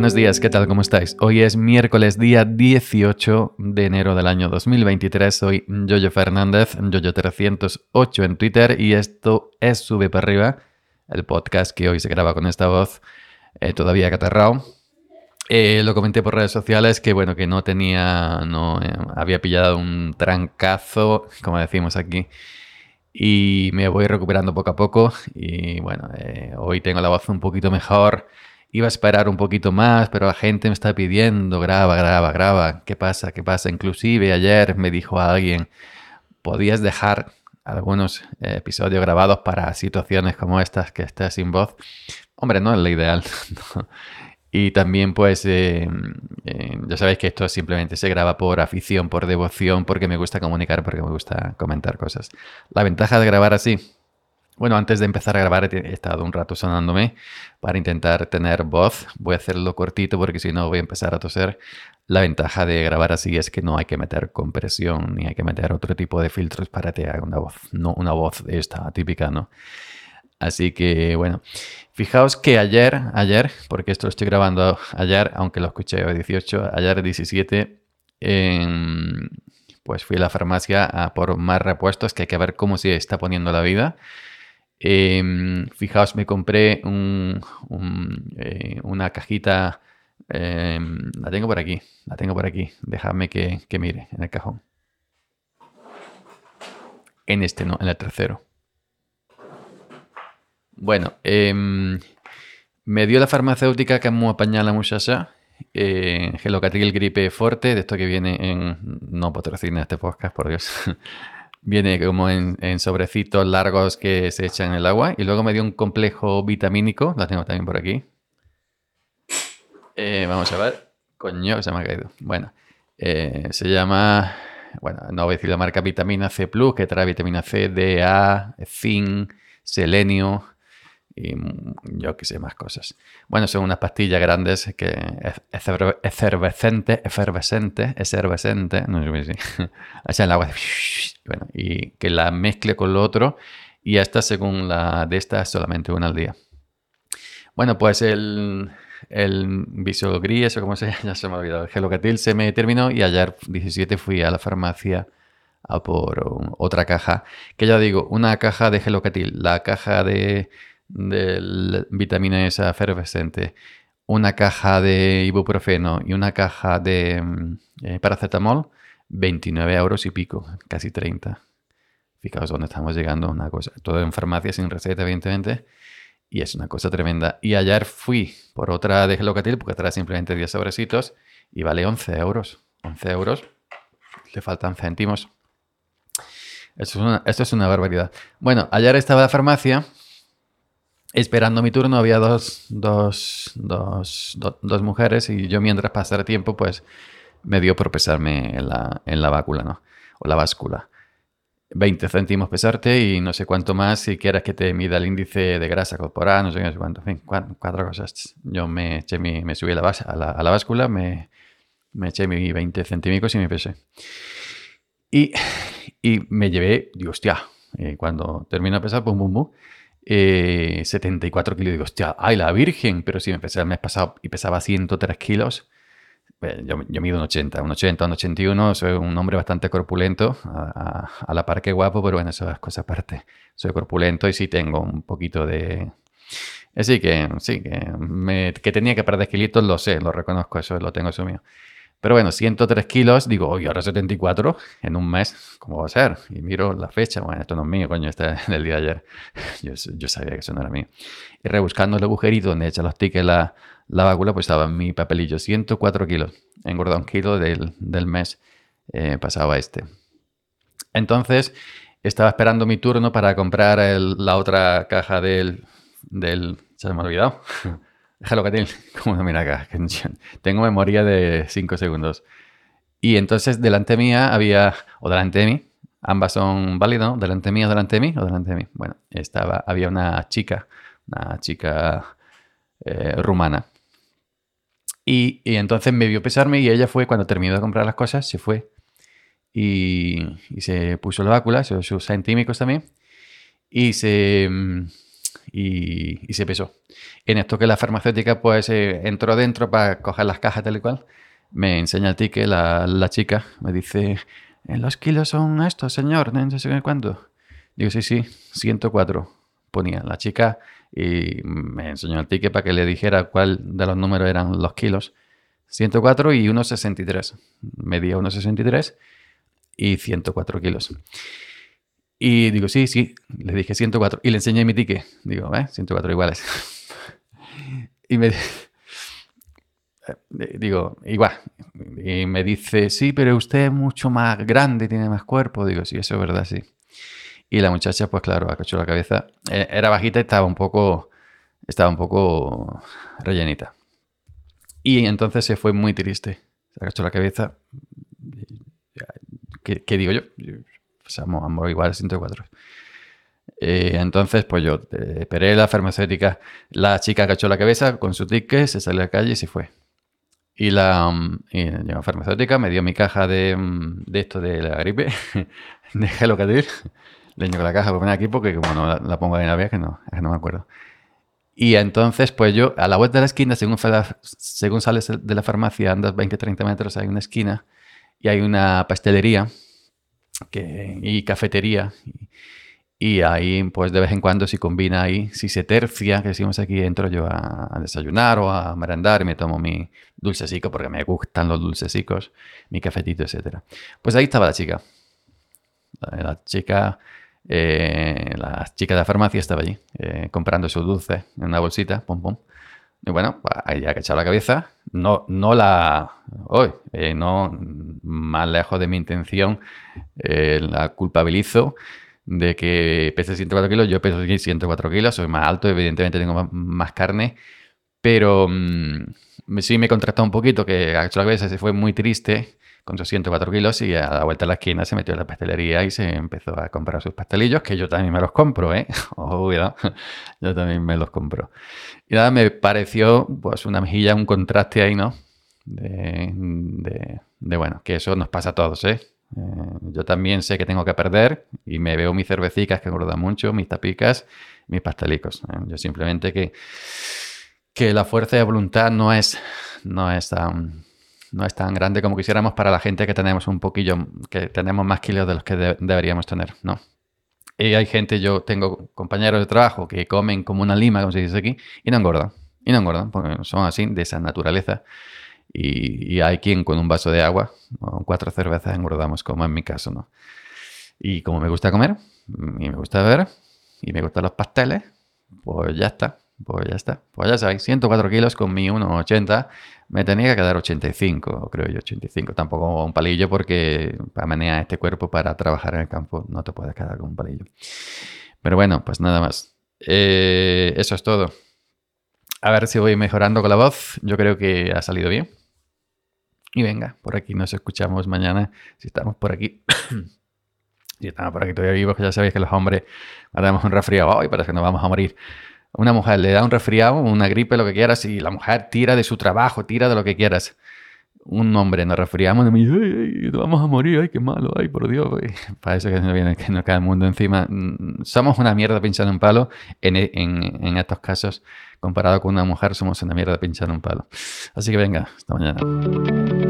Buenos días, ¿qué tal? ¿Cómo estáis? Hoy es miércoles día 18 de enero del año 2023. Soy Jojo Fernández, Jojo308 en Twitter y esto es Sube para arriba, el podcast que hoy se graba con esta voz eh, todavía catarrao. Eh, lo comenté por redes sociales que bueno, que no tenía, no eh, había pillado un trancazo, como decimos aquí, y me voy recuperando poco a poco y bueno, hoy tengo la voz un poquito mejor Iba a esperar un poquito más, pero la gente me está pidiendo, graba, graba, graba. ¿Qué pasa? ¿Qué pasa? Inclusive ayer me dijo alguien, podías dejar algunos eh, episodios grabados para situaciones como estas que estés sin voz. Hombre, no es lo ideal. Y también, pues, eh, eh, ya sabéis que esto simplemente se graba por afición, por devoción, porque me gusta comunicar, porque me gusta comentar cosas. La ventaja de grabar así bueno, antes de empezar a grabar he estado un rato sonándome para intentar tener voz. Voy a hacerlo cortito porque si no voy a empezar a toser. La ventaja de grabar así es que no hay que meter compresión ni hay que meter otro tipo de filtros para que haga una voz, no una voz esta típica, ¿no? Así que bueno, fijaos que ayer, ayer, porque esto lo estoy grabando ayer, aunque lo escuché hoy 18, ayer 17, pues fui a la farmacia a por más repuestos que hay que ver cómo se está poniendo la vida. Em, fijaos, me compré eh, una cajita. Em, la tengo por aquí. La tengo por aquí. Dejadme que, mire en el cajón. En este no, en el tercero. Bueno, em, me dio la farmacéutica que me apañada la muchacha. Eh, Gelocatril gripe fuerte, de esto que viene en. No patrocina este podcast, por Dios. Viene como en, sobrecitos largos que se echan en el agua. Y luego me dio un complejo vitamínico. Lo tengo también por aquí. Eh, vamos a ver. Coño, se me ha caído. Bueno, eh, se llama. Bueno, no voy a decir la marca Vitamina C que trae vitamina C, D, A, zinc, selenio, y yo qué sé, más cosas. Bueno, son unas pastillas grandes que efervescente, efervescente, efervescente, no sé si, echan el agua bueno, y que la mezcle con lo otro y esta según la de esta solamente una al día. Bueno, pues el, el Visogri, eso como se llama, ya se me ha olvidado, el Gelocatil se me terminó y ayer 17 fui a la farmacia a por otra caja, que ya digo, una caja de Gelocatil, la caja de de vitamina esa efervescente, una caja de ibuprofeno y una caja de mm, eh, paracetamol, 29 euros y pico, casi 30. Fijaos dónde estamos llegando, una cosa. Todo en farmacia sin receta, evidentemente. Y es una cosa tremenda. Y ayer fui por otra de Gelocatil, porque trae simplemente 10 sobrecitos, y vale 11 euros. 11 euros. Le faltan céntimos. Esto es una, esto es una barbaridad. Bueno, ayer estaba la farmacia esperando mi turno había dos, dos, dos, dos, mujeres y yo mientras pasara tiempo pues me dio por pesarme en la, en la bácula, ¿no? O la báscula. 20 céntimos pesarte y no sé cuánto más si quieres que te mida el índice de grasa corporal, no sé, cuánto, en fin, cuatro, cosas. Yo me eché mi, me subí a la, base, a la, a la báscula, me, me eché mi 20 centímetros y me pesé. Y, y me llevé, digo, hostia, eh, cuando termino de pesar, pum, pum, pum, 74 eh, kilos. Digo, hostia, ay, la virgen. Pero si me pesé el mes pasado y pesaba 103 kilos. Pues, yo, mido un 80, un 80, un 81. Soy un hombre bastante corpulento. A, la par que guapo, pero bueno, eso es cosa aparte. Soy corpulento y sí tengo un poquito de. Así eh, que, sí, que, me, que tenía que perder kilitos, lo sé, lo reconozco, eso lo tengo asumido. Pero bueno, 103 kilos, digo, oye, ahora 74 en un mes, ¿cómo va a ser? Y miro la fecha, bueno, esto no es mío, coño, este es del día de ayer. Yo, sabía que eso no era mío. Y rebuscando el agujerito donde echa los tickets la, la válvula, pues estaba mi papelillo, 104 kilos. Engordado un kilo del, del mes eh, pasaba este. Entonces, estaba esperando mi turno para comprar la otra caja del, del... Se me ha olvidado. Déjalo que como mira acá, tengo memoria de 5 segundos. Y entonces delante mía había, o delante de mí, ambas son válidas, ¿no? Delante mía, delante de mí o delante de mí. Bueno, estaba, había una chica, una chica eh, rumana. Y, entonces me vio pesarme y ella fue, cuando terminó de comprar las cosas, se fue y, se puso la bácula, sus centímicos también, y se, y, se pesó. En esto que la farmacéutica pues eh, entró dentro para coger las cajas tal y cual, me enseña el ticket la, chica, me dice, los kilos son estos, señor, no sé cuánto. Digo, sí, sí, 104 ponía la chica y me enseñó el ticket para que le dijera cuál de los números eran los kilos. 104 y 1,63. Medía 1,63 y 104 kilos. Y digo, sí, sí, le dije 104 y le enseñé mi ticket. Digo, ¿eh? 104 iguales. y me digo, igual. Y me dice, sí, pero usted es mucho más grande, tiene más cuerpo. Digo, sí, eso es verdad, sí. Y la muchacha, pues claro, acachó la cabeza. Eh, era bajita y estaba un poco, estaba un poco rellenita. Y entonces se fue muy triste. Se agachó la cabeza. ¿Qué, digo yo? Pues amor, igual 104. Eh, entonces, pues yo eh, esperé la farmacéutica. La chica agachó la cabeza con su ticket, se salió a la calle y se fue. Y la, mm, la farmacéutica me dio mi caja de, mm, de esto de la gripe, de Gelocatil. Le con la caja por poner aquí porque como no la, pongo ahí en la vez, que no, que no me acuerdo. Y entonces, pues yo, a la vuelta de la esquina, según, según sales de la farmacia, andas 20-30 metros, hay una esquina y hay una pastelería y cafetería. Y, ahí, pues de vez en cuando, si combina ahí, si se tercia, que decimos aquí, entro yo a, desayunar o a merendar y me tomo mi dulcecico porque me gustan los dulcecicos, mi cafetito, etc. Pues ahí estaba la chica. La chica eh, la chica de la farmacia estaba allí eh, comprando su dulce en una bolsita, pum, pum. Y bueno, pues, ahí ha echado la cabeza. No, no la. Hoy, eh, no más lejos de mi intención, la culpabilizo de que pese 104 kilos. Yo peso 104 kilos, soy más alto, evidentemente tengo más, carne. Pero mm, sí me contrastó un poquito que ha hecho la cabeza, se fue muy triste con sus 104 kilos y a la vuelta de la esquina se metió en la pastelería y se empezó a comprar sus pastelillos, que yo también me los compro, ¿eh? Ojo, cuidado, yo también me los compro. Y nada, me pareció pues una mejilla, un contraste ahí, ¿no? De, de, bueno, que eso nos pasa a todos, ¿eh? ¿eh? Yo también sé que tengo que perder y me veo mis cervecicas que engordan mucho, mis tapicas, mis pastelicos. ¿eh? Yo simplemente que, que la fuerza de voluntad no es, no es no es tan grande como quisiéramos para la gente que tenemos un poquillo, que tenemos más kilos de los que deberíamos tener, ¿no? Y hay gente, yo tengo compañeros de trabajo que comen como una lima, como se dice aquí, y no engordan. Y no engordan, porque son así, de esa naturaleza. Y, hay quien con un vaso de agua o cuatro cervezas engordamos, como en mi caso, ¿no? Y como me gusta comer, y me gusta beber, y me gustan los pasteles, pues ya está. Pues ya está. Pues ya sabéis, 104 kilos con mi 1,80. Me tenía que quedar 85, creo yo, 85. Tampoco un palillo porque para manejar este cuerpo para trabajar en el campo no te puedes quedar con un palillo. Pero bueno, pues nada más. Eh, eso es todo. A ver si voy mejorando con la voz. Yo creo que ha salido bien. Y venga, por aquí nos escuchamos mañana. Si estamos por aquí. si estamos por aquí todavía vivos, ya sabéis que los hombres matamos un resfriado hoy, para que nos vamos a morir una mujer le da un resfriado, una gripe, lo que quieras, y la mujer tira de su trabajo, tira de lo que quieras. Un hombre nos resfriamos y me dice, ay, vamos a morir, ay, qué malo, ay, por Dios. Parece que no viene, que nos cae el mundo encima. Mm, somos una mierda pinchando un palo. En, en, en estos casos, comparado con una mujer, somos una mierda pinchando un palo. Así que venga, hasta mañana.